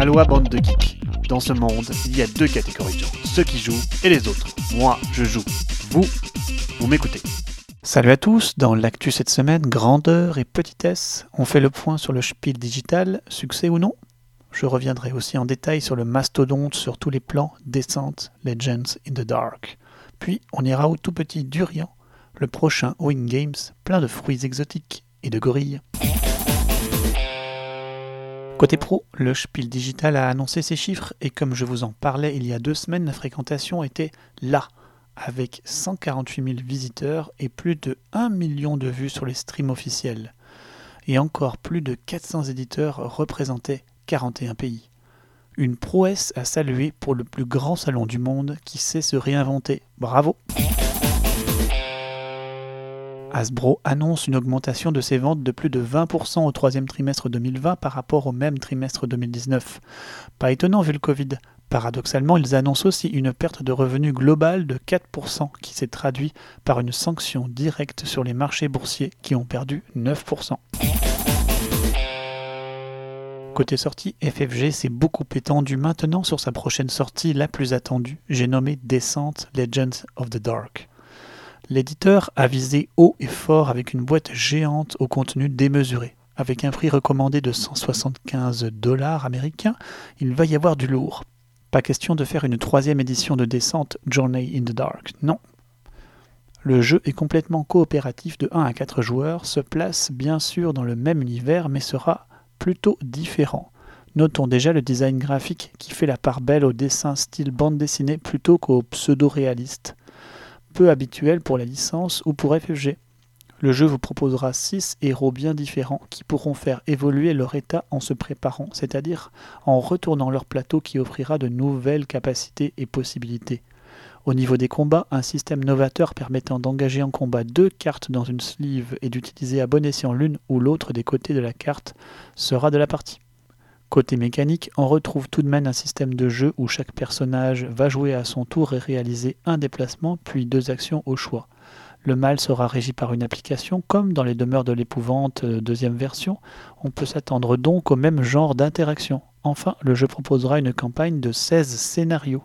Aloha bande de geeks. Dans ce monde, il y a deux catégories de gens, ceux qui jouent et les autres. Moi, je joue. Vous, vous m'écoutez. Salut à tous, dans l'actu cette semaine, grandeur et petitesse, on fait le point sur le spiel digital, succès ou non Je reviendrai aussi en détail sur le mastodonte sur tous les plans, descente, Legends in the Dark. Puis on ira au tout petit Durian, le prochain Wing Games, plein de fruits exotiques et de gorilles. Côté pro, le Spiel Digital a annoncé ses chiffres et comme je vous en parlais il y a deux semaines, la fréquentation était là, avec 148 000 visiteurs et plus de 1 million de vues sur les streams officiels. Et encore plus de 400 éditeurs représentaient 41 pays. Une prouesse à saluer pour le plus grand salon du monde qui sait se réinventer. Bravo! Hasbro annonce une augmentation de ses ventes de plus de 20% au troisième trimestre 2020 par rapport au même trimestre 2019. Pas étonnant vu le Covid. Paradoxalement, ils annoncent aussi une perte de revenus globale de 4% qui s'est traduit par une sanction directe sur les marchés boursiers qui ont perdu 9%. Côté sortie, FFG s'est beaucoup étendu maintenant sur sa prochaine sortie la plus attendue, j'ai nommé Descent Legends of the Dark. L'éditeur a visé haut et fort avec une boîte géante au contenu démesuré. Avec un prix recommandé de 175 dollars américains, il va y avoir du lourd. Pas question de faire une troisième édition de descente Journey in the Dark, non. Le jeu est complètement coopératif de 1 à 4 joueurs, se place bien sûr dans le même univers mais sera plutôt différent. Notons déjà le design graphique qui fait la part belle au dessin style bande dessinée plutôt qu'au pseudo-réaliste peu habituel pour la licence ou pour FFG. Le jeu vous proposera 6 héros bien différents qui pourront faire évoluer leur état en se préparant, c'est-à-dire en retournant leur plateau qui offrira de nouvelles capacités et possibilités. Au niveau des combats, un système novateur permettant d'engager en combat deux cartes dans une sleeve et d'utiliser à bon escient l'une ou l'autre des côtés de la carte sera de la partie. Côté mécanique, on retrouve tout de même un système de jeu où chaque personnage va jouer à son tour et réaliser un déplacement puis deux actions au choix. Le mal sera régi par une application, comme dans les demeures de l'épouvante euh, deuxième version. On peut s'attendre donc au même genre d'interaction. Enfin, le jeu proposera une campagne de 16 scénarios.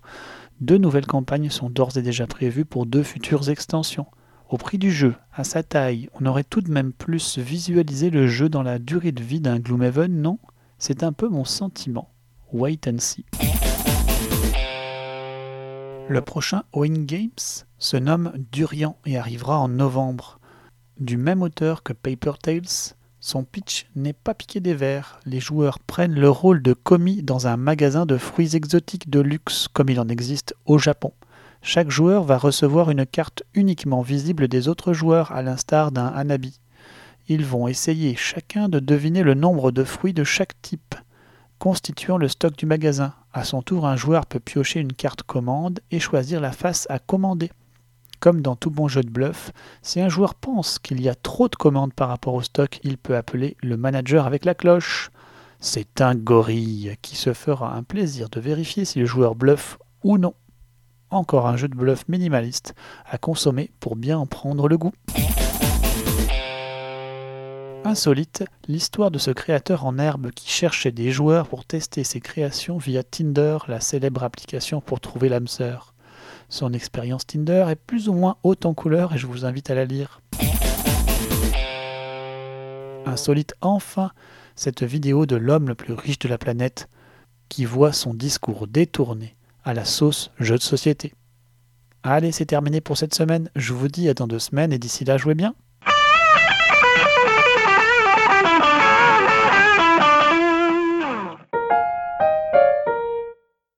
Deux nouvelles campagnes sont d'ores et déjà prévues pour deux futures extensions. Au prix du jeu, à sa taille, on aurait tout de même plus visualisé le jeu dans la durée de vie d'un Gloomhaven, non? C'est un peu mon sentiment. Wait and see. Le prochain Wing Games se nomme Durian et arrivera en novembre. Du même auteur que Paper Tales, son pitch n'est pas piqué des verres. Les joueurs prennent le rôle de commis dans un magasin de fruits exotiques de luxe comme il en existe au Japon. Chaque joueur va recevoir une carte uniquement visible des autres joueurs à l'instar d'un Hanabi. Ils vont essayer chacun de deviner le nombre de fruits de chaque type, constituant le stock du magasin. À son tour, un joueur peut piocher une carte commande et choisir la face à commander. Comme dans tout bon jeu de bluff, si un joueur pense qu'il y a trop de commandes par rapport au stock, il peut appeler le manager avec la cloche. C'est un gorille qui se fera un plaisir de vérifier si le joueur bluffe ou non. Encore un jeu de bluff minimaliste à consommer pour bien en prendre le goût insolite l'histoire de ce créateur en herbe qui cherchait des joueurs pour tester ses créations via Tinder, la célèbre application pour trouver l'âme sœur. Son expérience Tinder est plus ou moins haute en couleur et je vous invite à la lire. Insolite enfin cette vidéo de l'homme le plus riche de la planète qui voit son discours détourné à la sauce jeu de société. Allez, c'est terminé pour cette semaine. Je vous dis à dans deux semaines et d'ici là, jouez bien.